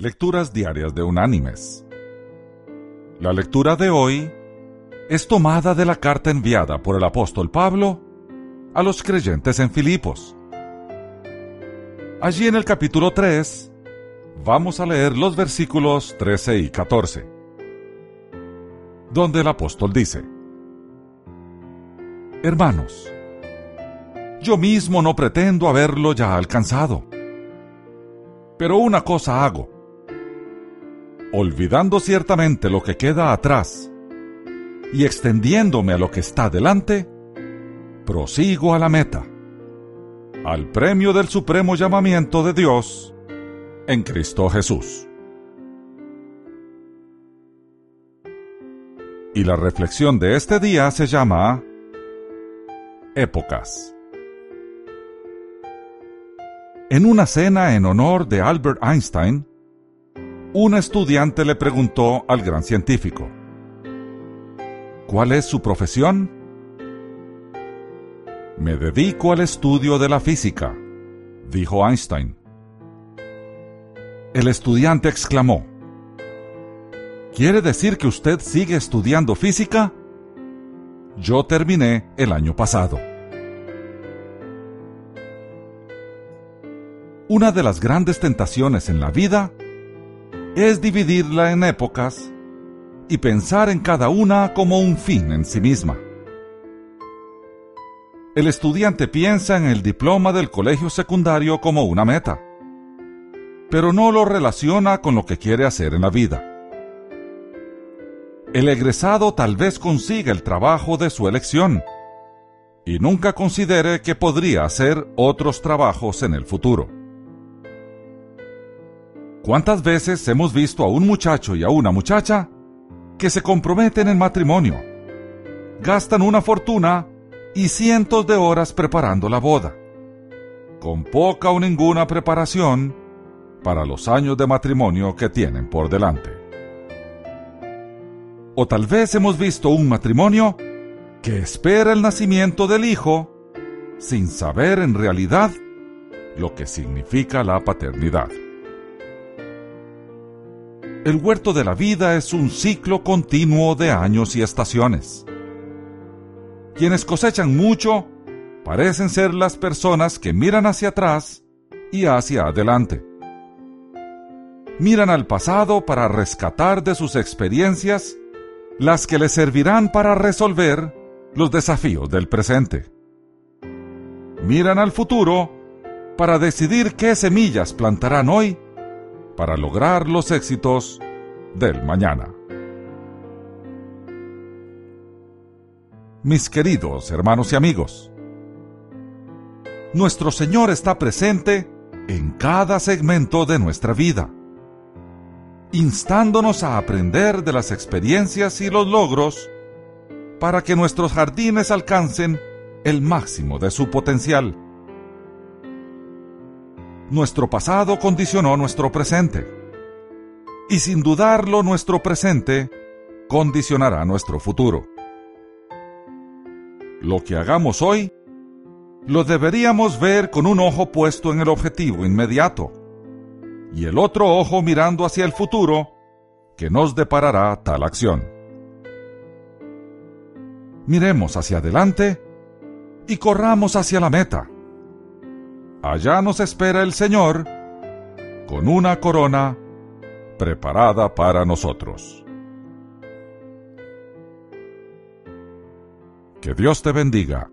Lecturas Diarias de Unánimes. La lectura de hoy es tomada de la carta enviada por el apóstol Pablo a los creyentes en Filipos. Allí en el capítulo 3 vamos a leer los versículos 13 y 14, donde el apóstol dice, Hermanos, yo mismo no pretendo haberlo ya alcanzado, pero una cosa hago olvidando ciertamente lo que queda atrás y extendiéndome a lo que está delante, prosigo a la meta, al premio del supremo llamamiento de Dios en Cristo Jesús. Y la reflexión de este día se llama Épocas. En una cena en honor de Albert Einstein, un estudiante le preguntó al gran científico, ¿Cuál es su profesión? Me dedico al estudio de la física, dijo Einstein. El estudiante exclamó, ¿Quiere decir que usted sigue estudiando física? Yo terminé el año pasado. Una de las grandes tentaciones en la vida es dividirla en épocas y pensar en cada una como un fin en sí misma. El estudiante piensa en el diploma del colegio secundario como una meta, pero no lo relaciona con lo que quiere hacer en la vida. El egresado tal vez consiga el trabajo de su elección y nunca considere que podría hacer otros trabajos en el futuro. ¿Cuántas veces hemos visto a un muchacho y a una muchacha que se comprometen en matrimonio? Gastan una fortuna y cientos de horas preparando la boda, con poca o ninguna preparación para los años de matrimonio que tienen por delante. O tal vez hemos visto un matrimonio que espera el nacimiento del hijo sin saber en realidad lo que significa la paternidad. El huerto de la vida es un ciclo continuo de años y estaciones. Quienes cosechan mucho parecen ser las personas que miran hacia atrás y hacia adelante. Miran al pasado para rescatar de sus experiencias las que les servirán para resolver los desafíos del presente. Miran al futuro para decidir qué semillas plantarán hoy para lograr los éxitos del mañana. Mis queridos hermanos y amigos, nuestro Señor está presente en cada segmento de nuestra vida, instándonos a aprender de las experiencias y los logros para que nuestros jardines alcancen el máximo de su potencial nuestro pasado condicionó nuestro presente. Y sin dudarlo, nuestro presente condicionará nuestro futuro. Lo que hagamos hoy, lo deberíamos ver con un ojo puesto en el objetivo inmediato y el otro ojo mirando hacia el futuro que nos deparará tal acción. Miremos hacia adelante y corramos hacia la meta allá nos espera el Señor con una corona preparada para nosotros. Que Dios te bendiga.